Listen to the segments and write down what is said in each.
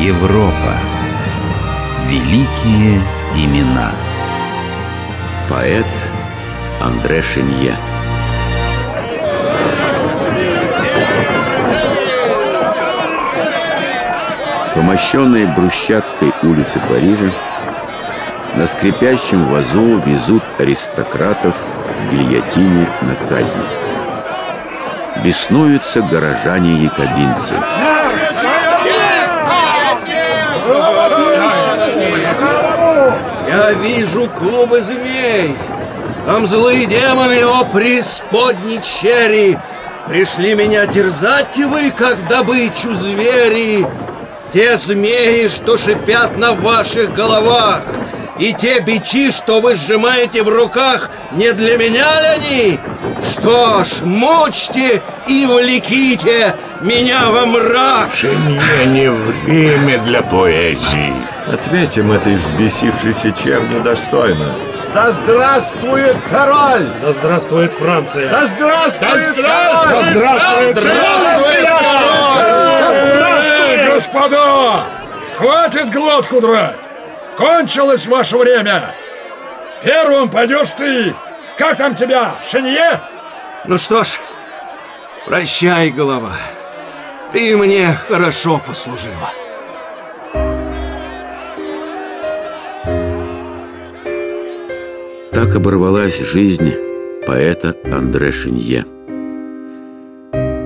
Европа. Великие имена. Поэт Андре Шенье. Помощенные брусчаткой улицы Парижа на скрипящем вазу везут аристократов в гильотине на казнь. Беснуются горожане-якобинцы. Я вижу клубы змей. Там злые демоны, о преисподней черри, Пришли меня терзать вы, как добычу звери. Те змеи, что шипят на ваших головах, И те бичи, что вы сжимаете в руках, Не для меня ли они? Что ж, мучьте и влеките меня во мрак Мне не время для поэзии Ответим этой взбесившейся чем недостойно Да здравствует король! Да здравствует Франция! Да здравствует Да король! здравствует Здравствует король! Здравствуй, господа! Хватит глотку драть! Кончилось ваше время! Первым пойдешь ты! Как там тебя, Шенье? Ну что ж, прощай, голова. Ты мне хорошо послужила. Так оборвалась жизнь поэта Андре Шенье.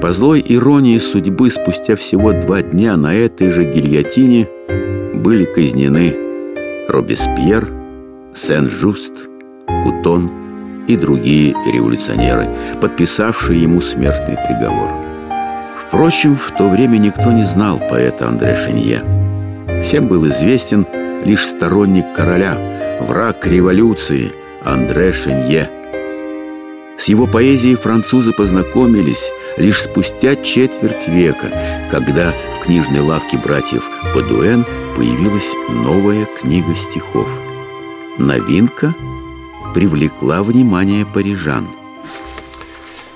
По злой иронии судьбы спустя всего два дня на этой же гильотине были казнены Робеспьер, Сен-Жуст, Кутон и другие революционеры, подписавшие ему смертный приговор. Впрочем, в то время никто не знал поэта Андре Шенье. Всем был известен лишь сторонник короля, враг революции Андре Шенье. С его поэзией французы познакомились лишь спустя четверть века, когда в книжной лавке братьев Падуэн появилась новая книга стихов. Новинка привлекла внимание парижан.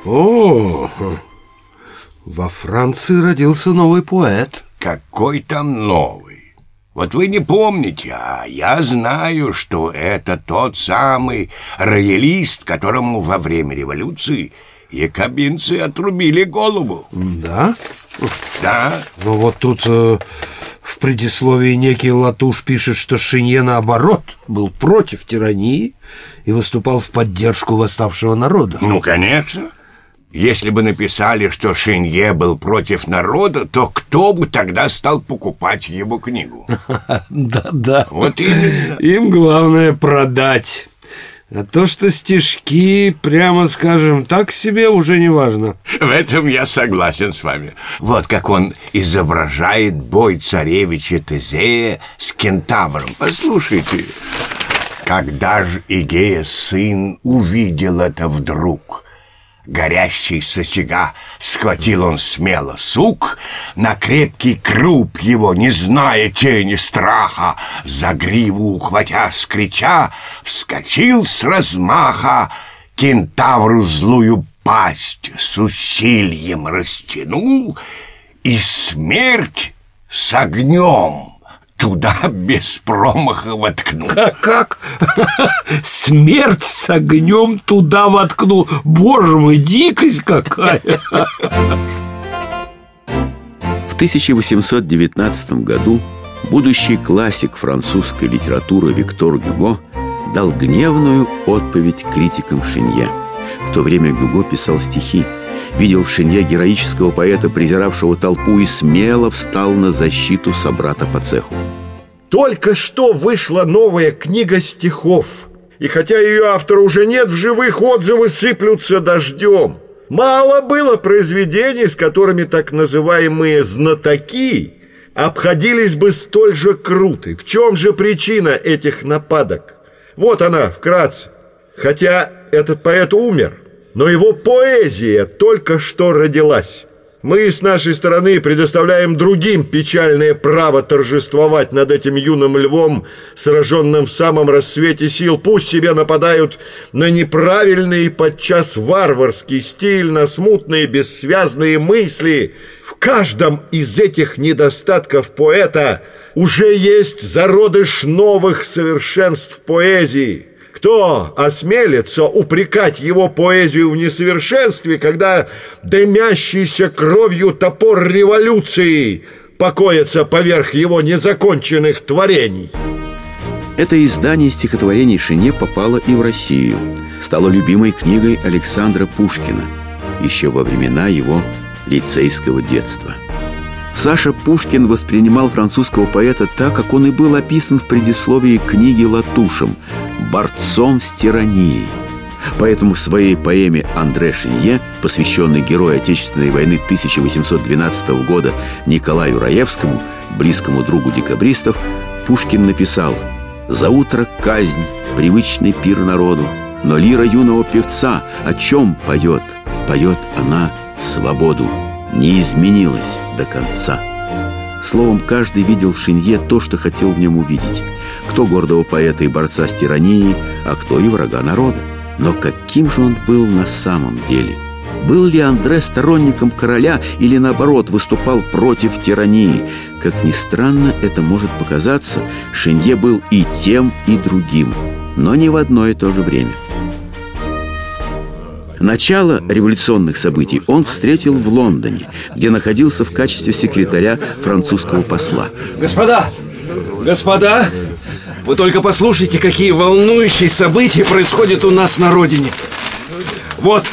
О, во Франции родился новый поэт. Какой там новый? Вот вы не помните, а я знаю, что это тот самый роялист, которому во время революции якобинцы отрубили голову. Да? Да, Но вот тут э, в предисловии некий Латуш пишет, что Шинье, наоборот, был против тирании и выступал в поддержку восставшего народа. ну, конечно. Если бы написали, что Шинье был против народа, то кто бы тогда стал покупать его книгу? Да-да. Вот именно. Им главное продать. А то, что стишки, прямо скажем, так себе уже не важно. В этом я согласен с вами. Вот как он изображает бой царевича Тезея с кентавром. Послушайте. Когда же Игея сын увидел это вдруг, Горящий с очага схватил он смело сук, На крепкий круп его, не зная тени страха, За гриву ухватя скрича, Вскочил с размаха, Кентавру злую пасть с усильем растянул, И смерть с огнем туда без промаха воткнул. А как? Смерть с огнем туда воткнул. Боже мой, дикость какая! В 1819 году будущий классик французской литературы Виктор Гюго дал гневную отповедь критикам Шинье. В то время Гюго писал стихи, видел в Шинье героического поэта, презиравшего толпу, и смело встал на защиту собрата по цеху. Только что вышла новая книга стихов. И хотя ее автора уже нет, в живых отзывы сыплются дождем. Мало было произведений, с которыми так называемые «знатоки» обходились бы столь же круто. В чем же причина этих нападок? Вот она, вкратце. Хотя этот поэт умер, но его поэзия только что родилась. Мы с нашей стороны предоставляем другим печальное право торжествовать над этим юным львом, сраженным в самом рассвете сил. Пусть себе нападают на неправильный, подчас варварский стиль, на смутные, бессвязные мысли. В каждом из этих недостатков поэта уже есть зародыш новых совершенств поэзии. Кто осмелится упрекать его поэзию в несовершенстве, когда дымящийся кровью топор революции покоится поверх его незаконченных творений? Это издание стихотворений Шине попало и в Россию. Стало любимой книгой Александра Пушкина еще во времена его лицейского детства. Саша Пушкин воспринимал французского поэта так, как он и был описан в предисловии книги Латушем – борцом с тиранией. Поэтому в своей поэме «Андре Шинье», посвященной герою Отечественной войны 1812 года Николаю Раевскому, близкому другу декабристов, Пушкин написал «За утро казнь, привычный пир народу, но лира юного певца о чем поет? Поет она свободу, не изменилась до конца». Словом, каждый видел в Шинье то, что хотел в нем увидеть – кто гордого поэта и борца с тиранией, а кто и врага народа. Но каким же он был на самом деле? Был ли Андре сторонником короля или, наоборот, выступал против тирании? Как ни странно это может показаться, Шинье был и тем, и другим, но не в одно и то же время. Начало революционных событий он встретил в Лондоне, где находился в качестве секретаря французского посла. Господа! Господа! Вы только послушайте, какие волнующие события происходят у нас на родине. Вот,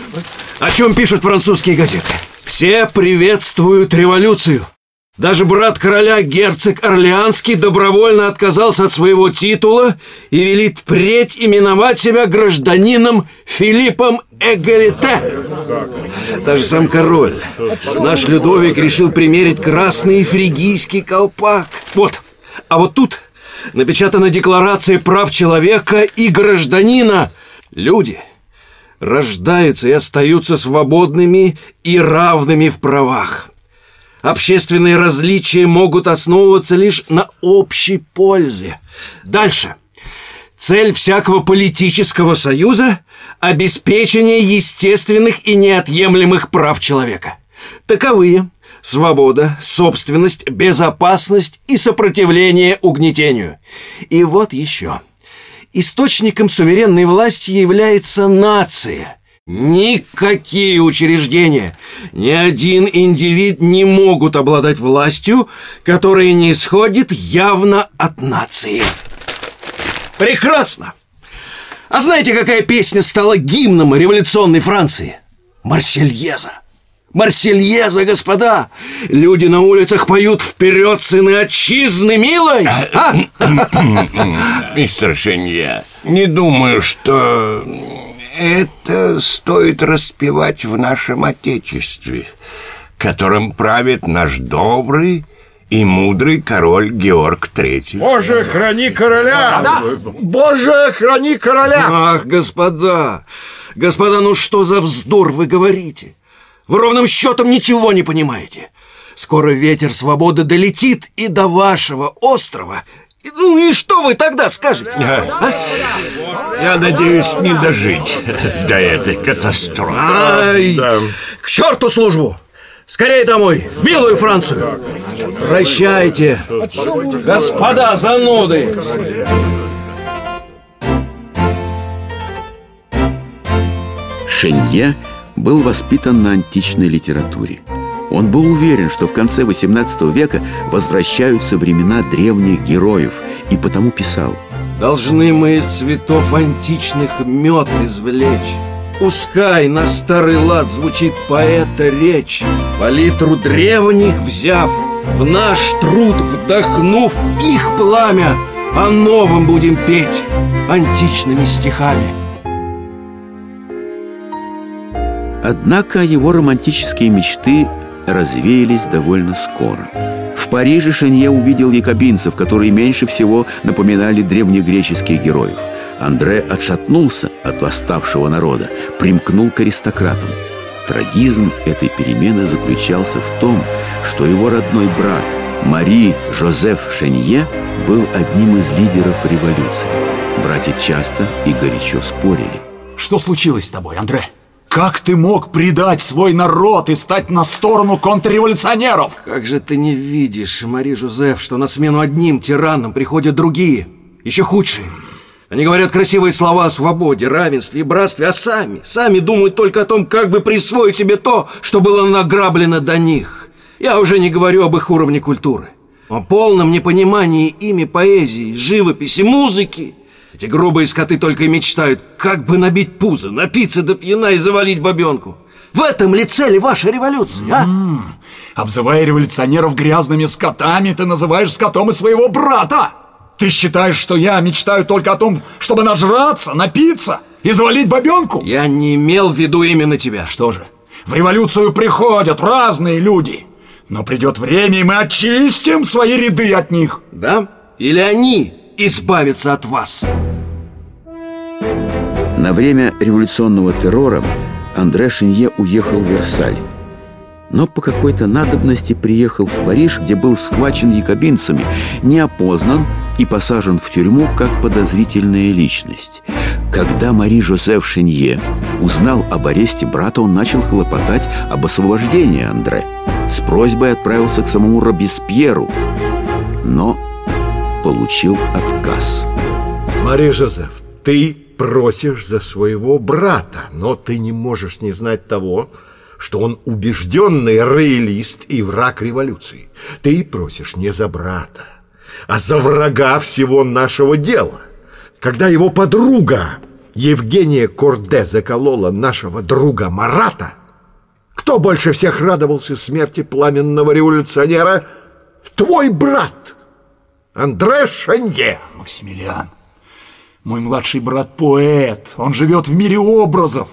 о чем пишут французские газеты. Все приветствуют революцию. Даже брат короля, герцог Орлеанский, добровольно отказался от своего титула и велит впредь именовать себя гражданином Филиппом Эгалите. Даже сам король, наш Людовик, решил примерить красный фригийский колпак. Вот, а вот тут напечатана Декларация прав человека и гражданина. Люди рождаются и остаются свободными и равными в правах. Общественные различия могут основываться лишь на общей пользе. Дальше. Цель всякого политического союза – обеспечение естественных и неотъемлемых прав человека. Таковые – свобода, собственность, безопасность и сопротивление угнетению. И вот еще. Источником суверенной власти является нация. Никакие учреждения, ни один индивид не могут обладать властью, которая не исходит явно от нации. Прекрасно! А знаете, какая песня стала гимном революционной Франции? Марсельеза. Марсельеза, господа! Люди на улицах поют вперед, сыны отчизны, милой! А? Мистер Шенье, не думаю, что это стоит распевать в нашем Отечестве, которым правит наш добрый и мудрый король Георг Третий. Боже, храни короля! Да, да. Боже, храни короля! Ах, господа! Господа, ну что за вздор вы говорите? Вы ровным счетом ничего не понимаете. Скоро ветер свободы долетит и до вашего острова. Ну и что вы тогда скажете? А? Я надеюсь не дожить до этой катастрофы. Ай, да. К черту службу! Скорее домой, милую Францию! Прощайте, господа зануды! Шенье был воспитан на античной литературе. Он был уверен, что в конце XVIII века возвращаются времена древних героев, и потому писал «Должны мы из цветов античных мед извлечь». Пускай на старый лад звучит поэта речь, Палитру древних взяв, в наш труд вдохнув их пламя, О новом будем петь античными стихами. Однако его романтические мечты развеялись довольно скоро. В Париже Шенье увидел якобинцев, которые меньше всего напоминали древнегреческих героев. Андре отшатнулся от восставшего народа, примкнул к аристократам. Трагизм этой перемены заключался в том, что его родной брат Мари Жозеф Шенье был одним из лидеров революции. Братья часто и горячо спорили. Что случилось с тобой, Андре? Как ты мог предать свой народ и стать на сторону контрреволюционеров? Как же ты не видишь, Мари Жозеф, что на смену одним тиранам приходят другие, еще худшие? Они говорят красивые слова о свободе, равенстве и братстве, а сами, сами думают только о том, как бы присвоить себе то, что было награблено до них. Я уже не говорю об их уровне культуры, о полном непонимании ими поэзии, живописи, музыки. Эти грубые скоты только и мечтают, как бы набить пузо, напиться до пьяна и завалить бабенку. В этом ли цели вашей революции, а? М-м, обзывая революционеров грязными скотами, ты называешь скотом и своего брата! Ты считаешь, что я мечтаю только о том, чтобы нажраться, напиться и завалить бабенку? Я не имел в виду именно тебя. Что же, в революцию приходят разные люди. Но придет время, и мы очистим свои ряды от них. Да? Или они избавятся от вас? На время революционного террора Андре Шинье уехал в Версаль но по какой-то надобности приехал в Париж, где был схвачен якобинцами, не опознан и посажен в тюрьму как подозрительная личность. Когда Мари Жозеф Шинье узнал об аресте брата, он начал хлопотать об освобождении Андре. С просьбой отправился к самому Робеспьеру, получил отказ. Мари Жозеф, ты просишь за своего брата, но ты не можешь не знать того, что он убежденный роялист и враг революции. Ты просишь не за брата, а за врага всего нашего дела. Когда его подруга Евгения Корде заколола нашего друга Марата, кто больше всех радовался смерти пламенного революционера? Твой брат, Андре Шанье. Максимилиан, мой младший брат поэт, он живет в мире образов.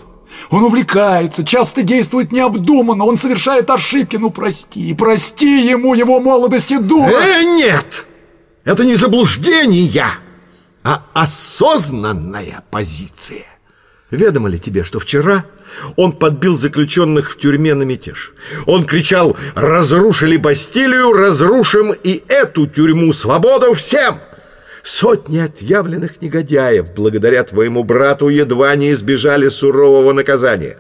Он увлекается, часто действует необдуманно, он совершает ошибки. Ну, прости, прости ему его молодости дура. Э, нет! Это не заблуждение, а осознанная позиция. Ведомо ли тебе, что вчера он подбил заключенных в тюрьме на мятеж? Он кричал «Разрушили Бастилию, разрушим и эту тюрьму! Свобода всем!» Сотни отъявленных негодяев, благодаря твоему брату, едва не избежали сурового наказания.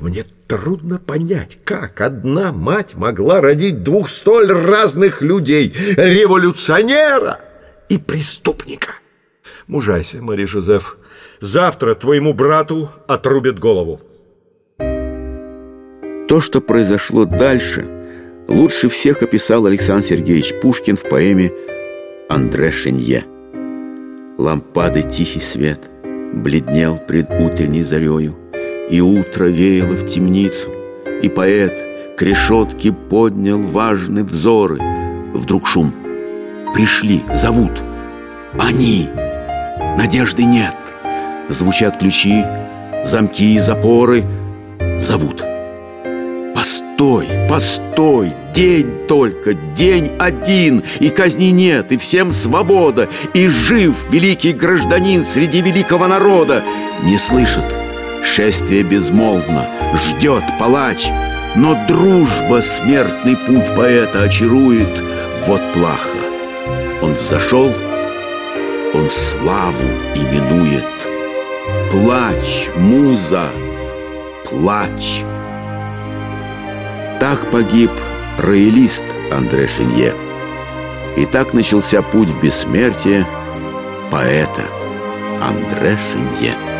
Мне трудно понять, как одна мать могла родить двух столь разных людей, революционера и преступника. Мужайся, Мари Жозеф, завтра твоему брату отрубят голову. То, что произошло дальше, лучше всех описал Александр Сергеевич Пушкин в поэме Андре Шенье. Лампады тихий свет бледнел пред утренней зарею, И утро веяло в темницу, и поэт К решетке поднял важные взоры. Вдруг шум. Пришли, зовут. Они! Надежды нет. Звучат ключи, замки и запоры. Зовут. Постой, постой, день только, день один, и казни нет, и всем свобода, и жив великий гражданин среди великого народа. Не слышит, шествие безмолвно, ждет палач, но дружба смертный путь поэта очарует. Вот плаха. Он взошел, он славу именует. Плач, муза, плач. Так погиб роялист Андре Шинье. И так начался путь в бессмертие поэта Андре Шинье.